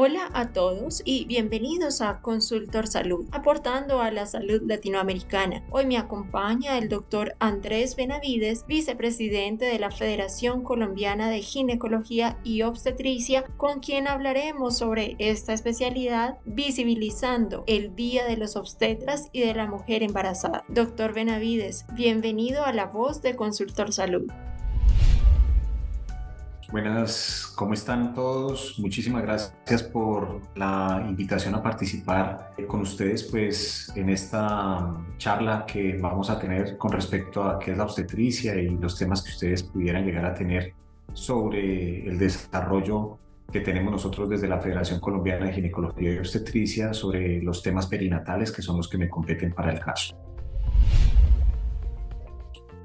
Hola a todos y bienvenidos a Consultor Salud, aportando a la salud latinoamericana. Hoy me acompaña el doctor Andrés Benavides, vicepresidente de la Federación Colombiana de Ginecología y Obstetricia, con quien hablaremos sobre esta especialidad visibilizando el Día de los Obstetras y de la Mujer Embarazada. Doctor Benavides, bienvenido a la voz de Consultor Salud. Buenas, ¿cómo están todos? Muchísimas gracias por la invitación a participar con ustedes pues en esta charla que vamos a tener con respecto a qué es la obstetricia y los temas que ustedes pudieran llegar a tener sobre el desarrollo que tenemos nosotros desde la Federación Colombiana de Ginecología y Obstetricia sobre los temas perinatales que son los que me competen para el caso.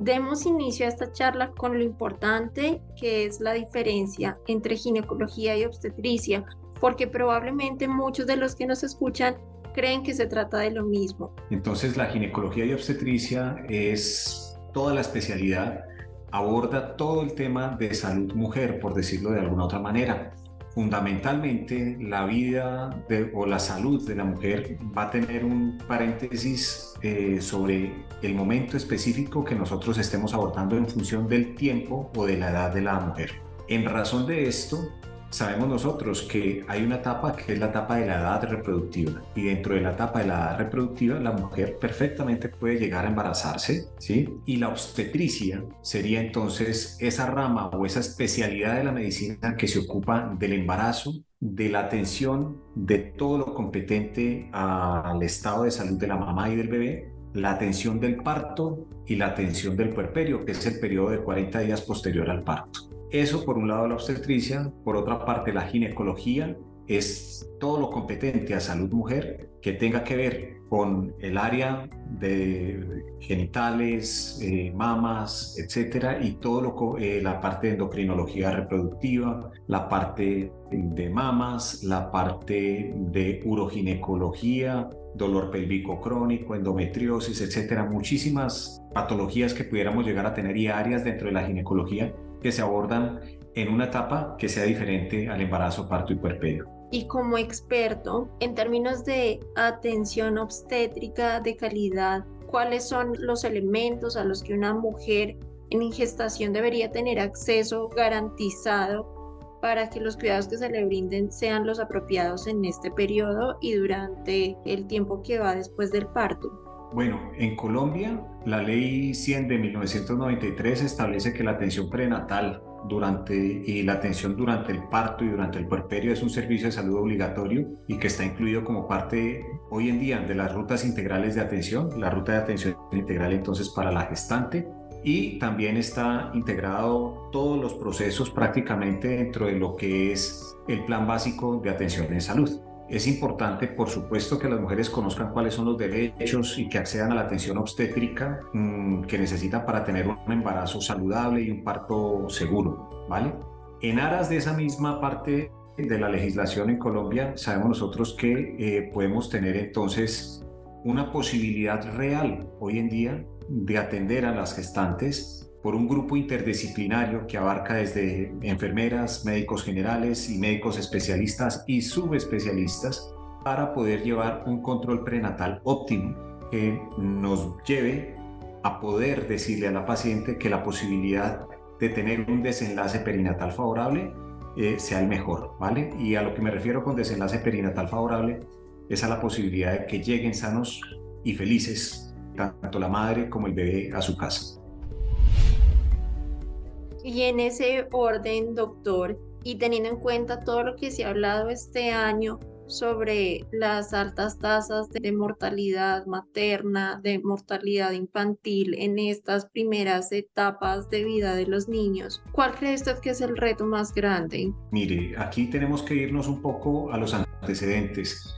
Demos inicio a esta charla con lo importante que es la diferencia entre ginecología y obstetricia, porque probablemente muchos de los que nos escuchan creen que se trata de lo mismo. Entonces la ginecología y obstetricia es toda la especialidad, aborda todo el tema de salud mujer, por decirlo de alguna otra manera fundamentalmente la vida o la salud de la mujer va a tener un paréntesis eh, sobre el momento específico que nosotros estemos abordando en función del tiempo o de la edad de la mujer. En razón de esto, Sabemos nosotros que hay una etapa que es la etapa de la edad reproductiva y dentro de la etapa de la edad reproductiva la mujer perfectamente puede llegar a embarazarse, ¿sí? Y la obstetricia sería entonces esa rama o esa especialidad de la medicina que se ocupa del embarazo, de la atención de todo lo competente al estado de salud de la mamá y del bebé, la atención del parto y la atención del puerperio, que es el periodo de 40 días posterior al parto. Eso por un lado la obstetricia, por otra parte la ginecología es todo lo competente a salud mujer que tenga que ver con el área de genitales, eh, mamas, etcétera, y todo lo eh, la parte de endocrinología reproductiva, la parte de mamas, la parte de uroginecología, dolor pélvico crónico, endometriosis, etcétera, muchísimas patologías que pudiéramos llegar a tener y áreas dentro de la ginecología que se abordan en una etapa que sea diferente al embarazo, parto y puerperio. Y como experto en términos de atención obstétrica de calidad, ¿cuáles son los elementos a los que una mujer en gestación debería tener acceso garantizado para que los cuidados que se le brinden sean los apropiados en este periodo y durante el tiempo que va después del parto? Bueno, en Colombia, la ley 100 de 1993 establece que la atención prenatal durante y la atención durante el parto y durante el puerperio es un servicio de salud obligatorio y que está incluido como parte hoy en día de las rutas integrales de atención, la ruta de atención integral entonces para la gestante y también está integrado todos los procesos prácticamente dentro de lo que es el plan básico de atención en salud. Es importante, por supuesto, que las mujeres conozcan cuáles son los derechos y que accedan a la atención obstétrica mm, que necesitan para tener un embarazo saludable y un parto seguro, ¿vale? En aras de esa misma parte de la legislación en Colombia, sabemos nosotros que eh, podemos tener entonces una posibilidad real hoy en día de atender a las gestantes por un grupo interdisciplinario que abarca desde enfermeras, médicos generales y médicos especialistas y subespecialistas para poder llevar un control prenatal óptimo que nos lleve a poder decirle a la paciente que la posibilidad de tener un desenlace perinatal favorable eh, sea el mejor, ¿vale? Y a lo que me refiero con desenlace perinatal favorable es a la posibilidad de que lleguen sanos y felices tanto la madre como el bebé a su casa. Y en ese orden, doctor, y teniendo en cuenta todo lo que se ha hablado este año sobre las altas tasas de mortalidad materna, de mortalidad infantil en estas primeras etapas de vida de los niños, ¿cuál cree usted que es el reto más grande? Mire, aquí tenemos que irnos un poco a los antecedentes.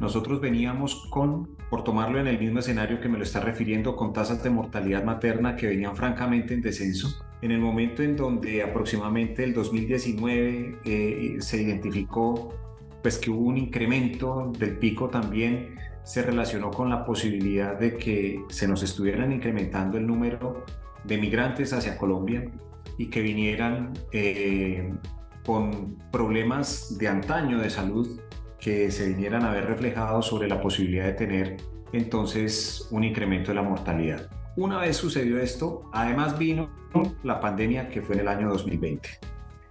Nosotros veníamos con, por tomarlo en el mismo escenario que me lo está refiriendo, con tasas de mortalidad materna que venían francamente en descenso en el momento en donde aproximadamente el 2019 eh, se identificó pues que hubo un incremento del pico también se relacionó con la posibilidad de que se nos estuvieran incrementando el número de migrantes hacia Colombia y que vinieran eh, con problemas de antaño de salud que se vinieran a ver reflejados sobre la posibilidad de tener entonces un incremento de la mortalidad. Una vez sucedió esto, además vino la pandemia que fue en el año 2020.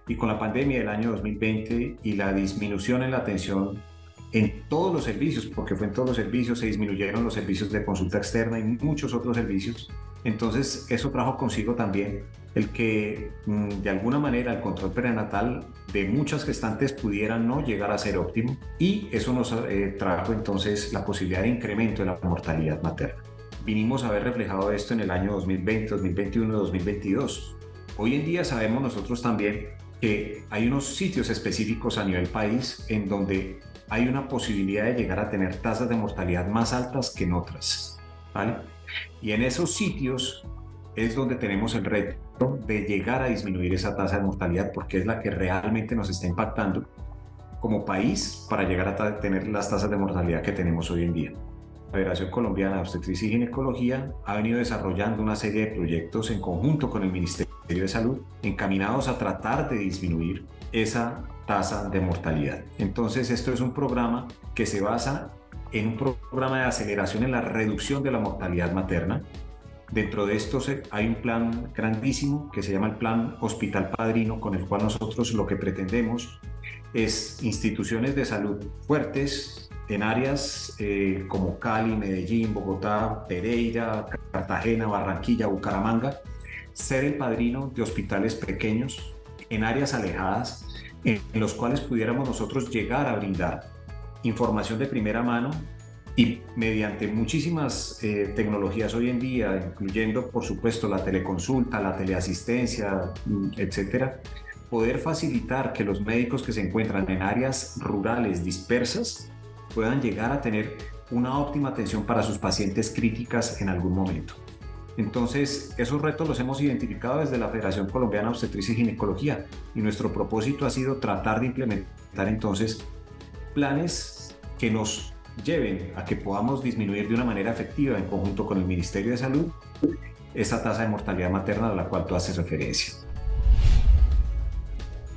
Y con la pandemia del año 2020 y la disminución en la atención en todos los servicios, porque fue en todos los servicios, se disminuyeron los servicios de consulta externa y muchos otros servicios. Entonces, eso trajo consigo también el que mm, de alguna manera el control prenatal de muchas gestantes pudiera no llegar a ser óptimo y eso nos eh, trajo entonces la posibilidad de incremento de la mortalidad materna. Vinimos a ver reflejado esto en el año 2020, 2021, 2022. Hoy en día sabemos nosotros también que hay unos sitios específicos a nivel país en donde hay una posibilidad de llegar a tener tasas de mortalidad más altas que en otras. ¿vale? Y en esos sitios es donde tenemos el reto de llegar a disminuir esa tasa de mortalidad porque es la que realmente nos está impactando como país para llegar a tener las tasas de mortalidad que tenemos hoy en día. Federación Colombiana de Obstetricia y Ginecología ha venido desarrollando una serie de proyectos en conjunto con el Ministerio de Salud encaminados a tratar de disminuir esa tasa de mortalidad. Entonces, esto es un programa que se basa en un programa de aceleración en la reducción de la mortalidad materna. Dentro de esto hay un plan grandísimo que se llama el Plan Hospital Padrino, con el cual nosotros lo que pretendemos es instituciones de salud fuertes en áreas eh, como Cali, Medellín, Bogotá, Pereira, Cartagena, Barranquilla, Bucaramanga, ser el padrino de hospitales pequeños en áreas alejadas en los cuales pudiéramos nosotros llegar a brindar información de primera mano y mediante muchísimas eh, tecnologías hoy en día, incluyendo por supuesto la teleconsulta, la teleasistencia, mm, etcétera, poder facilitar que los médicos que se encuentran en áreas rurales dispersas puedan llegar a tener una óptima atención para sus pacientes críticas en algún momento. Entonces, esos retos los hemos identificado desde la Federación Colombiana de Obstetricia y Ginecología y nuestro propósito ha sido tratar de implementar entonces planes que nos lleven a que podamos disminuir de una manera efectiva en conjunto con el Ministerio de Salud esa tasa de mortalidad materna a la cual tú haces referencia.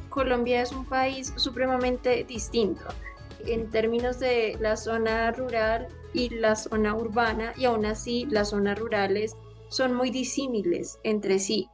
Colombia es un país supremamente distinto en términos de la zona rural y la zona urbana y aún así las zonas rurales son muy disímiles entre sí.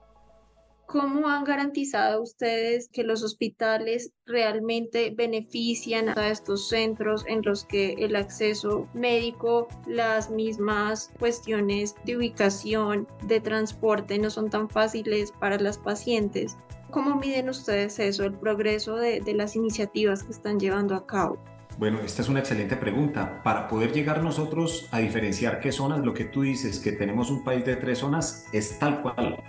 ¿Cómo han garantizado ustedes que los hospitales realmente benefician a estos centros en los que el acceso médico, las mismas cuestiones de ubicación, de transporte no son tan fáciles para las pacientes? ¿Cómo miden ustedes eso, el progreso de, de las iniciativas que están llevando a cabo? Bueno, esta es una excelente pregunta. Para poder llegar nosotros a diferenciar qué zonas, lo que tú dices, que tenemos un país de tres zonas, es tal cual.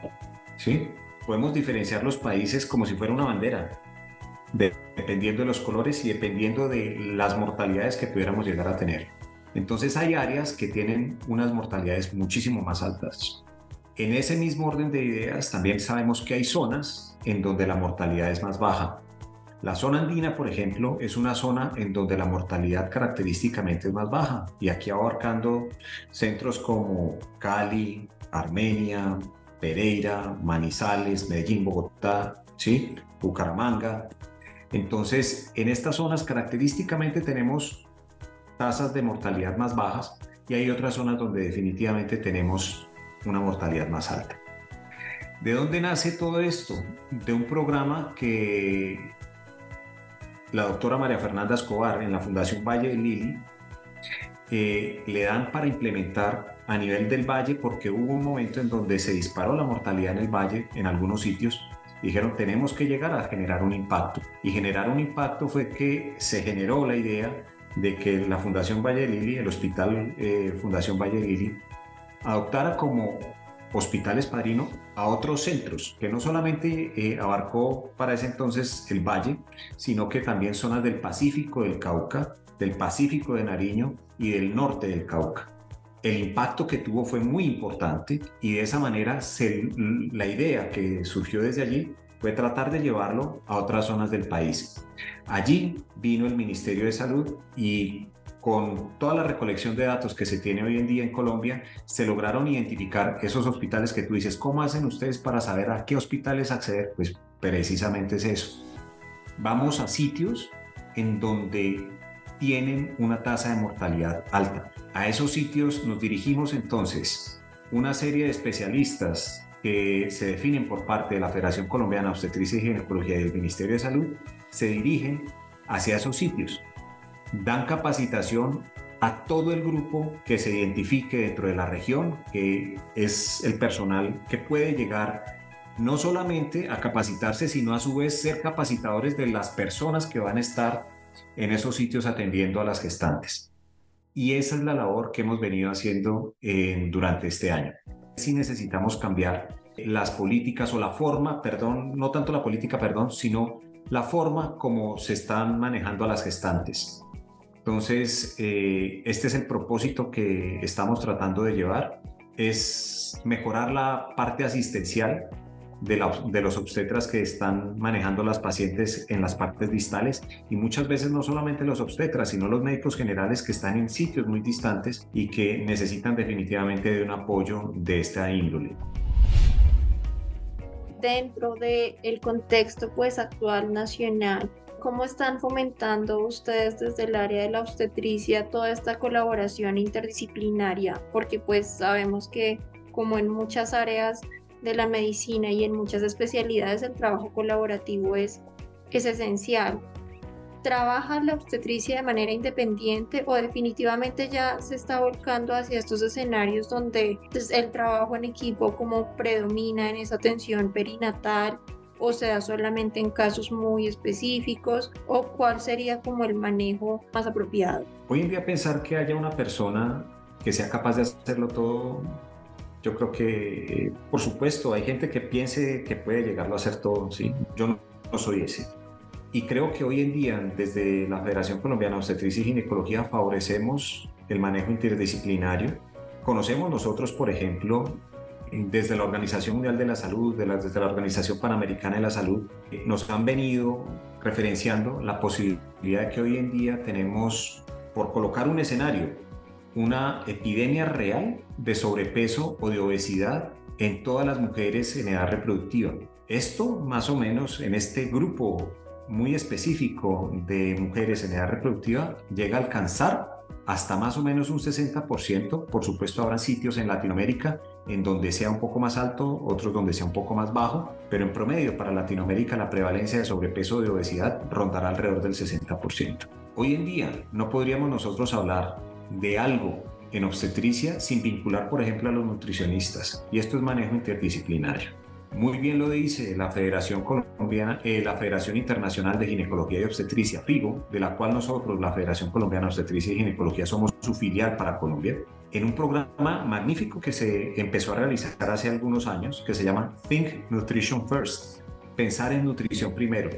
¿Sí? Podemos diferenciar los países como si fuera una bandera, dependiendo de los colores y dependiendo de las mortalidades que pudiéramos llegar a tener. Entonces hay áreas que tienen unas mortalidades muchísimo más altas. En ese mismo orden de ideas, también sabemos que hay zonas en donde la mortalidad es más baja la zona andina, por ejemplo, es una zona en donde la mortalidad característicamente es más baja y aquí abarcando centros como Cali, Armenia, Pereira, Manizales, Medellín, Bogotá, ¿sí? Bucaramanga. Entonces, en estas zonas característicamente tenemos tasas de mortalidad más bajas y hay otras zonas donde definitivamente tenemos una mortalidad más alta. ¿De dónde nace todo esto? De un programa que la doctora María Fernanda Escobar en la Fundación Valle de Lili eh, le dan para implementar a nivel del valle porque hubo un momento en donde se disparó la mortalidad en el valle en algunos sitios. Dijeron, tenemos que llegar a generar un impacto. Y generar un impacto fue que se generó la idea de que la Fundación Valle de Lili, el Hospital eh, Fundación Valle de Lili, adoptara como hospitales padrino a otros centros, que no solamente eh, abarcó para ese entonces el valle, sino que también zonas del Pacífico del Cauca, del Pacífico de Nariño y del norte del Cauca. El impacto que tuvo fue muy importante y de esa manera la idea que surgió desde allí fue tratar de llevarlo a otras zonas del país. Allí vino el Ministerio de Salud y con toda la recolección de datos que se tiene hoy en día en Colombia, se lograron identificar esos hospitales que tú dices, ¿cómo hacen ustedes para saber a qué hospitales acceder? Pues precisamente es eso. vamos a sitios en donde tienen una tasa de mortalidad alta. A esos sitios nos dirigimos entonces una serie de especialistas que se definen por parte de la Federación Colombiana de Obstetricia y Ginecología y del Ministerio de Salud, se dirigen hacia esos sitios. Dan capacitación a todo el grupo que se identifique dentro de la región, que es el personal que puede llegar no solamente a capacitarse, sino a su vez ser capacitadores de las personas que van a estar en esos sitios atendiendo a las gestantes. Y esa es la labor que hemos venido haciendo durante este año. Si necesitamos cambiar las políticas o la forma, perdón, no tanto la política, perdón, sino la forma como se están manejando a las gestantes. Entonces, eh, este es el propósito que estamos tratando de llevar, es mejorar la parte asistencial de, los obstetras que están manejando las pacientes en las partes distales y muchas veces no solamente los obstetras, sino los médicos generales que están en sitios muy distantes y que necesitan definitivamente de un apoyo de esta índole. Dentro del el contexto pues actual nacional, ¿cómo están fomentando ustedes desde el área de la obstetricia toda esta colaboración interdisciplinaria? Porque pues sabemos que como en muchas áreas de la medicina y en muchas especialidades el trabajo colaborativo es, es esencial. ¿Trabaja la obstetricia de manera independiente o definitivamente ya se está volcando hacia estos escenarios donde pues, el trabajo en equipo como predomina en esa atención perinatal o sea solamente en casos muy específicos o cuál sería como el manejo más apropiado? Hoy en día pensar que haya una persona que sea capaz de hacerlo todo yo creo que, por supuesto, hay gente que piense que puede llegarlo a hacer todo, ¿sí? Yo no, soy ese. Y creo que hoy en día, desde la Federación Colombiana de Obstetricia y Ginecología, favorecemos el manejo interdisciplinario. Conocemos nosotros, por ejemplo, desde la Organización Mundial de la Salud, desde la Organización Panamericana de la Salud, nos han venido referenciando la posibilidad de que hoy en día tenemos, por colocar un escenario, una epidemia real de sobrepeso o de obesidad en todas las mujeres en edad reproductiva. Esto más o menos en este grupo muy específico de mujeres en edad reproductiva llega a alcanzar hasta más o menos un 60%. Por supuesto, habrá sitios en Latinoamérica en donde sea un poco más alto, otros donde sea un poco más bajo, pero en promedio para Latinoamérica la prevalencia de sobrepeso de obesidad rondará alrededor del 60%. Hoy en día no podríamos nosotros hablar de algo en obstetricia sin vincular, por ejemplo, a los nutricionistas. Y esto es manejo interdisciplinario. Muy bien lo dice la Federación Colombiana, eh, la Federación Internacional de Ginecología y Obstetricia, FIGO, de la cual nosotros, la Federación Colombiana de Obstetricia y Ginecología, somos su filial para Colombia, en un programa magnífico que se empezó a realizar hace algunos años, que se llama Think Nutrition First, pensar en nutrición primero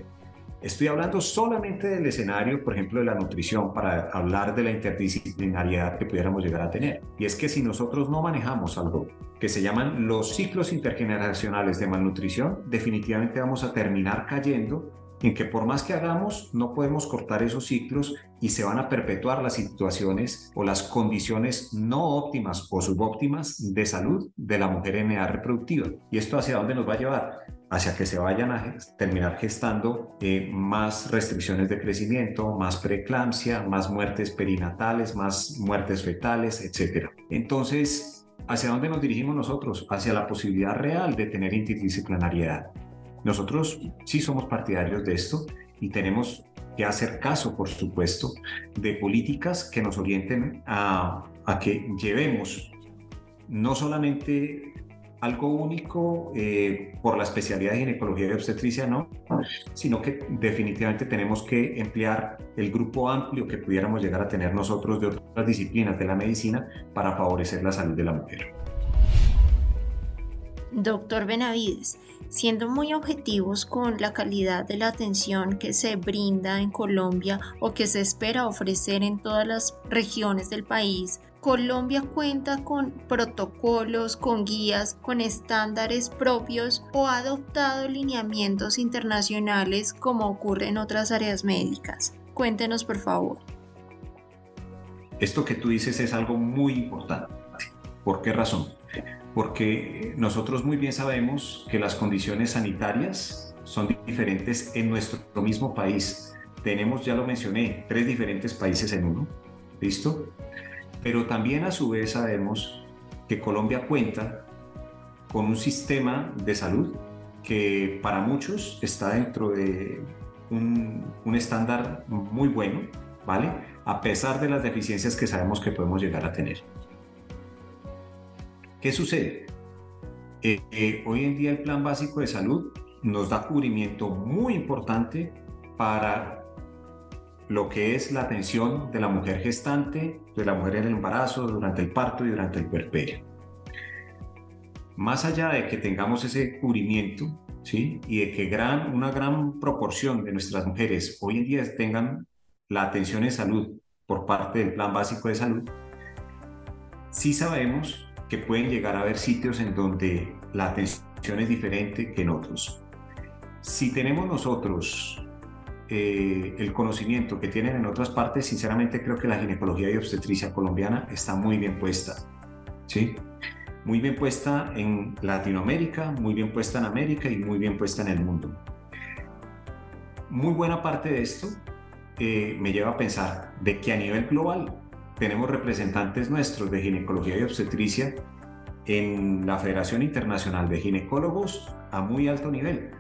Estoy hablando solamente del escenario, por ejemplo, de la nutrición, para hablar de la interdisciplinariedad que pudiéramos llegar a tener. Y es que si nosotros no manejamos algo que se llaman los ciclos intergeneracionales de malnutrición, definitivamente vamos a terminar cayendo en que por más que hagamos, no podemos cortar esos ciclos y se van a perpetuar las situaciones o las condiciones no óptimas o subóptimas de salud de la mujer en edad reproductiva. ¿Y esto hacia dónde nos va a llevar? hacia que se vayan a terminar gestando eh, más restricciones de crecimiento, más preeclampsia, más muertes perinatales, más muertes fetales, etc. Entonces, ¿hacia dónde nos dirigimos nosotros? Hacia la posibilidad real de tener interdisciplinariedad. Nosotros sí somos partidarios de esto y tenemos que hacer caso, por supuesto, de políticas que nos orienten a, a que llevemos no solamente algo único eh, por la especialidad de ginecología y obstetricia, no, sino que definitivamente tenemos que emplear el grupo amplio que pudiéramos llegar a tener nosotros de otras disciplinas de la medicina para favorecer la salud de la mujer. Doctor Benavides, siendo muy objetivos con la calidad de la atención que se brinda en Colombia o que se espera ofrecer en todas las regiones del país, Colombia cuenta con protocolos, con guías, con estándares propios o ha adoptado lineamientos internacionales como ocurre en otras áreas médicas. Cuéntenos, por favor. Esto que tú dices es algo muy importante. ¿Por qué razón? Porque nosotros muy bien sabemos que las condiciones sanitarias son diferentes en nuestro mismo país. Tenemos, ya lo mencioné, tres diferentes países en uno. ¿Listo? Pero también a su vez sabemos que Colombia cuenta con un sistema de salud que para muchos está dentro de un, estándar muy bueno, ¿vale? A pesar de las deficiencias que sabemos que podemos llegar a tener. ¿Qué sucede? Eh, eh, hoy en día el Plan Básico de Salud nos da cubrimiento muy importante para lo que es la atención de la mujer gestante, de la mujer en el embarazo, durante el parto y durante el puerperio. Más allá de que tengamos ese cubrimiento, ¿sí? Y de que una gran proporción de nuestras mujeres hoy en día tengan la atención en salud por parte del Plan Básico de Salud, sí sabemos que pueden llegar a haber sitios en donde la atención es diferente que en otros. Si tenemos nosotros eh, el conocimiento que tienen en otras partes, sinceramente creo que la ginecología y obstetricia colombiana está muy bien puesta. ¿sí? Muy bien puesta en Latinoamérica, muy bien puesta en América y muy bien puesta en el mundo. Muy buena parte de esto eh, me lleva a pensar de que a nivel global tenemos representantes nuestros de ginecología y obstetricia en la Federación Internacional de Ginecólogos a muy alto nivel.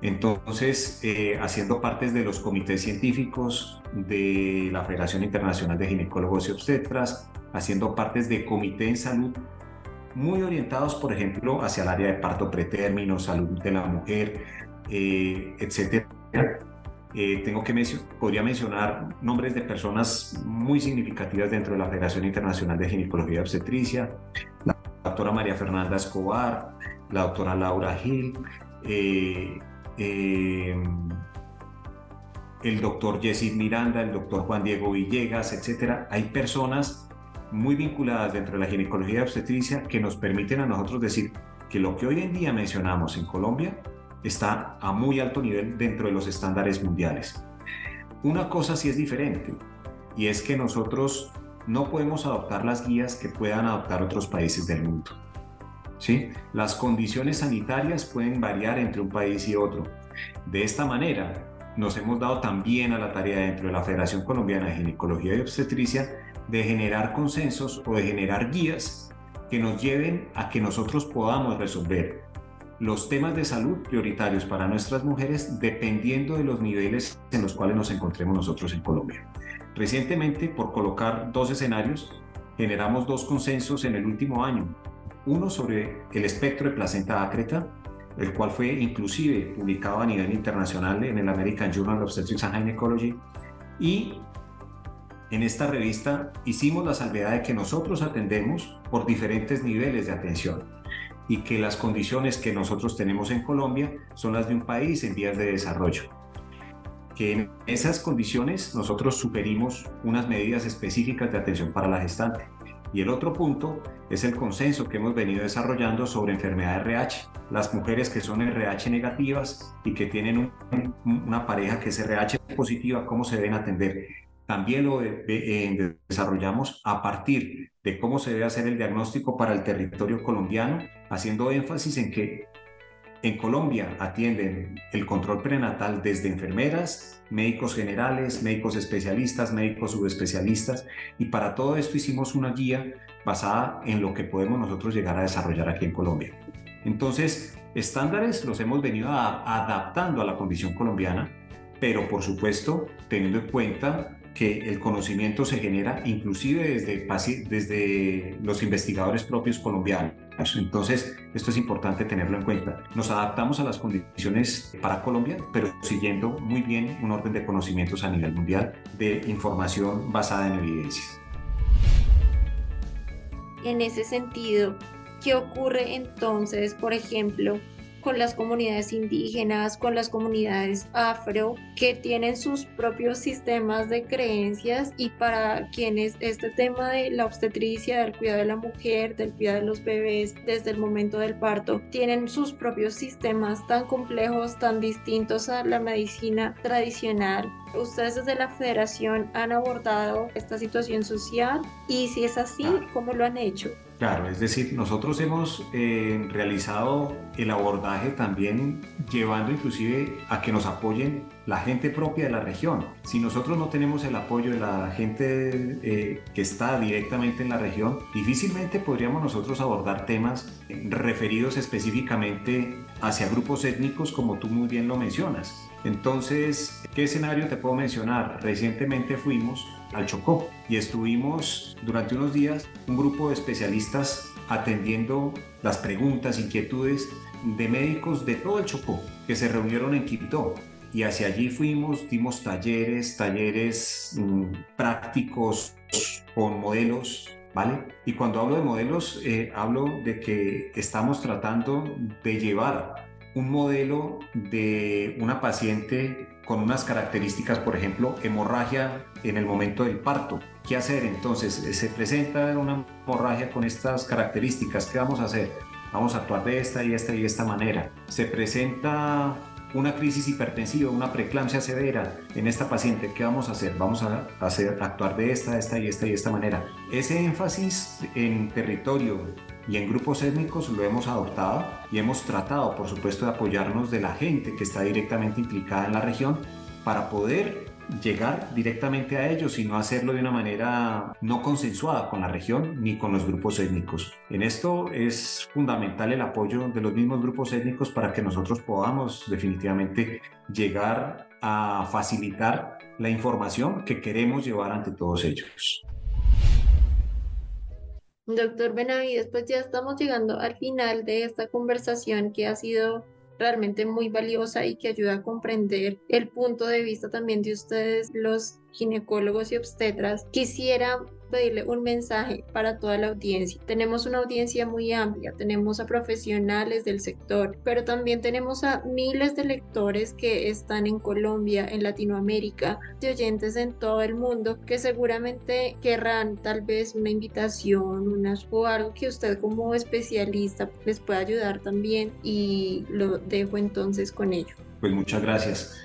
Entonces, eh, haciendo partes de los comités científicos de la Federación Internacional de Ginecólogos y Obstetras, haciendo partes de comité en salud, muy orientados, por ejemplo, hacia el área de parto pretérmino, salud de la mujer, eh, etcétera. Eh, tengo que podría mencionar nombres de personas muy significativas dentro de la Federación Internacional de Ginecología y Obstetricia, la doctora María Fernanda Escobar, la doctora Laura Gil, eh, eh, el doctor Jesse Miranda, el doctor Juan Diego Villegas, etcétera. Hay personas muy vinculadas dentro de la ginecología obstetricia que nos permiten a nosotros decir que lo que hoy en día mencionamos en Colombia está a muy alto nivel dentro de los estándares mundiales. Una cosa sí es diferente y es que nosotros no podemos adoptar las guías que puedan adoptar otros países del mundo. ¿Sí? Las condiciones sanitarias pueden variar entre un país y otro. De esta manera, nos hemos dado también a la tarea dentro de la Federación Colombiana de Ginecología y Obstetricia de generar consensos o de generar guías que nos lleven a que nosotros podamos resolver los temas de salud prioritarios para nuestras mujeres dependiendo de los niveles en los cuales nos encontremos nosotros en Colombia. Recientemente, por colocar dos escenarios, generamos dos consensos en el último año. Uno sobre el espectro de placenta ácreta, el cual fue inclusive publicado a nivel internacional en el American Journal of Obstetrics and Gynecology. Y en esta revista hicimos la salvedad de que nosotros atendemos por diferentes niveles de atención y que las condiciones que nosotros tenemos en Colombia son las de un país en vías de desarrollo. Que en esas condiciones nosotros sugerimos unas medidas específicas de atención para la gestante. Y el otro punto es el consenso que hemos venido desarrollando sobre enfermedad RH. Las mujeres que son RH negativas y que tienen una pareja que es RH positiva, ¿cómo se deben atender? También lo eh, desarrollamos a partir de cómo se debe hacer el diagnóstico para el territorio colombiano, haciendo énfasis en que en Colombia atienden el control prenatal desde enfermeras, médicos generales, médicos especialistas, médicos subespecialistas, y para todo esto hicimos una guía basada en lo que podemos nosotros llegar a desarrollar aquí en Colombia. Entonces, estándares los hemos venido adaptando a la condición colombiana, pero por supuesto teniendo en cuenta que el conocimiento se genera inclusive desde, desde los investigadores propios colombianos. Entonces, esto es importante tenerlo en cuenta. Nos adaptamos a las condiciones para Colombia, pero siguiendo muy bien un orden de conocimientos a nivel mundial de información basada en evidencias. En ese sentido, ¿qué ocurre entonces, por ejemplo, con las comunidades indígenas, con las comunidades afro, que tienen sus propios sistemas de creencias y para quienes este tema de la obstetricia, del cuidado de la mujer, del cuidado de los bebés desde el momento del parto, tienen sus propios sistemas tan complejos, tan distintos a la medicina tradicional. Ustedes desde la federación han abordado esta situación social y si es así, ¿cómo lo han hecho? Claro, es decir, nosotros hemos eh, realizado el abordaje también llevando inclusive a que nos apoyen la gente propia de la región. Si nosotros no tenemos el apoyo de la gente eh, que está directamente en la región, difícilmente podríamos nosotros abordar temas referidos específicamente hacia grupos étnicos como tú muy bien lo mencionas. Entonces, ¿qué escenario te puedo mencionar? Recientemente fuimos al Chocó y estuvimos durante unos días un grupo de especialistas atendiendo las preguntas, inquietudes de médicos de todo el Chocó que se reunieron en Quito y hacia allí fuimos, dimos talleres, talleres mm, prácticos con modelos, ¿vale? Y cuando hablo de modelos, eh, hablo de que estamos tratando de llevar un modelo de una paciente con unas características, por ejemplo, hemorragia en el momento del parto. ¿Qué hacer entonces? Se presenta una hemorragia con estas características. ¿Qué vamos a hacer? Vamos a actuar de esta y esta y esta manera. Se presenta una crisis hipertensiva, una preeclampsia severa en esta paciente, ¿qué vamos a hacer? Vamos a hacer actuar de esta, esta y esta y esta manera. Ese énfasis en territorio y en grupos étnicos lo hemos adoptado y hemos tratado, por supuesto, de apoyarnos de la gente que está directamente implicada en la región para poder llegar directamente a ellos y no hacerlo de una manera no consensuada con la región ni con los grupos étnicos. En esto es fundamental el apoyo de los mismos grupos étnicos para que nosotros podamos definitivamente llegar a facilitar la información que queremos llevar ante todos ellos. Doctor Benavides, pues ya estamos llegando al final de esta conversación que ha sido realmente muy valiosa y que ayuda a comprender el punto de vista también de ustedes, los ginecólogos y obstetras. Quisiera pedirle un mensaje para toda la audiencia. Tenemos una audiencia muy amplia, tenemos a profesionales del sector, pero también tenemos a miles de lectores que están en Colombia, en Latinoamérica, de oyentes en todo el mundo que seguramente querrán tal vez una invitación unas, o algo que usted como especialista les pueda ayudar también y lo dejo entonces con ello. Pues muchas gracias.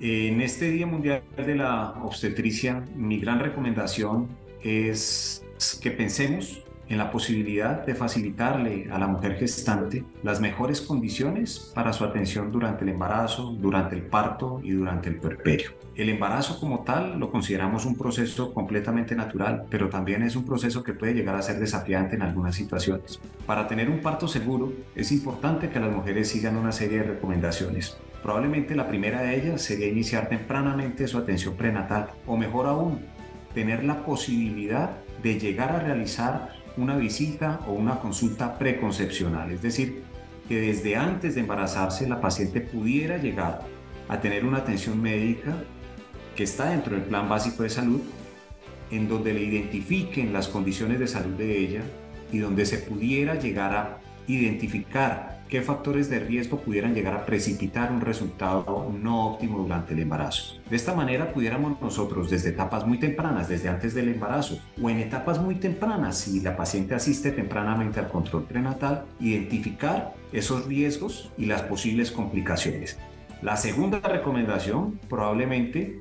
En este Día Mundial de la Obstetricia, mi gran recomendación es que pensemos en la posibilidad de facilitarle a la mujer gestante las mejores condiciones para su atención durante el embarazo, durante el parto y durante el puerperio. El embarazo como tal lo consideramos un proceso completamente natural, pero también es un proceso que puede llegar a ser desafiante en algunas situaciones. Para tener un parto seguro es importante que las mujeres sigan una serie de recomendaciones. Probablemente la primera de ellas sería iniciar tempranamente su atención prenatal o mejor aún, tener la posibilidad de llegar a realizar una visita o una consulta preconcepcional, es decir, que desde antes de embarazarse la paciente pudiera llegar a tener una atención médica que está dentro del plan básico de salud, en donde le identifiquen las condiciones de salud de ella y donde se pudiera llegar a identificar qué factores de riesgo pudieran llegar a precipitar un resultado no óptimo durante el embarazo. De esta manera pudiéramos nosotros desde etapas muy tempranas, desde antes del embarazo o en etapas muy tempranas, si la paciente asiste tempranamente al control prenatal, identificar esos riesgos y las posibles complicaciones. La segunda recomendación probablemente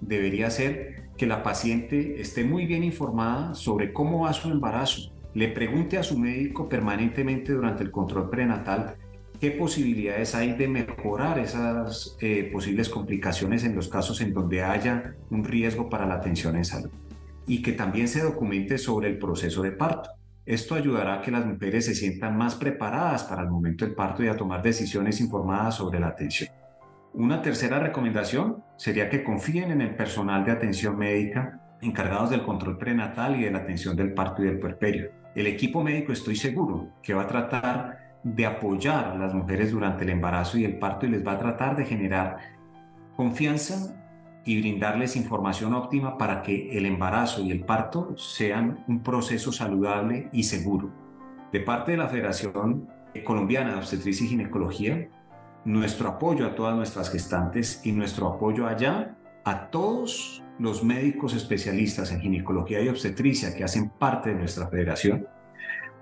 debería ser que la paciente esté muy bien informada sobre cómo va su embarazo, le pregunte a su médico permanentemente durante el control prenatal qué posibilidades hay de mejorar esas eh, posibles complicaciones en los casos en donde haya un riesgo para la atención en salud y que también se documente sobre el proceso de parto. Esto ayudará a que las mujeres se sientan más preparadas para el momento del parto y a tomar decisiones informadas sobre la atención. Una tercera recomendación sería que confíen en el personal de atención médica encargados del control prenatal y de la atención del parto y del puerperio el equipo médico estoy seguro que va a tratar de apoyar a las mujeres durante el embarazo y el parto y les va a tratar de generar confianza y brindarles información óptima para que el embarazo y el parto sean un proceso saludable y seguro. De parte de la Federación Colombiana de Obstetricia y Ginecología, nuestro apoyo a todas nuestras gestantes y nuestro apoyo allá a todos los médicos especialistas en ginecología y obstetricia que hacen parte de nuestra federación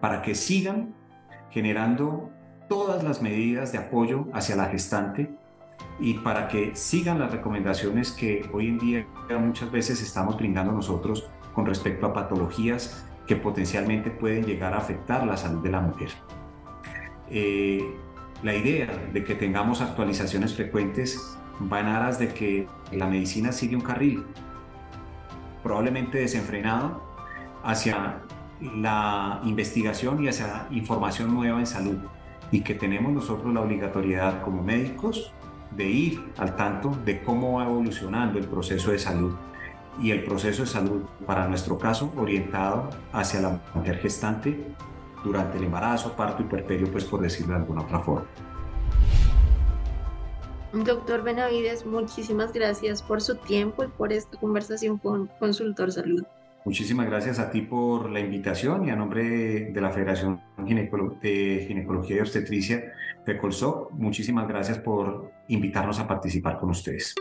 para que sigan generando todas las medidas de apoyo hacia la gestante y para que sigan las recomendaciones que hoy en día muchas veces estamos brindando nosotros con respecto a patologías que potencialmente pueden llegar a afectar la salud de la mujer. Eh, la idea de que tengamos actualizaciones frecuentes va en aras de que la medicina sigue un carril probablemente desenfrenado hacia la investigación y hacia información nueva en salud y que tenemos nosotros la obligatoriedad como médicos de ir al tanto de cómo va evolucionando el proceso de salud y el proceso de salud para nuestro caso orientado hacia la mujer gestante durante el embarazo, parto y puerperio, pues por decirlo de alguna otra forma. Doctor Benavides, muchísimas gracias por su tiempo y por esta conversación con Consultor Salud. Muchísimas gracias a ti por la invitación y a nombre de la Federación de Ginecología y Obstetricia, FECOLSOC, muchísimas gracias por invitarnos a participar con ustedes.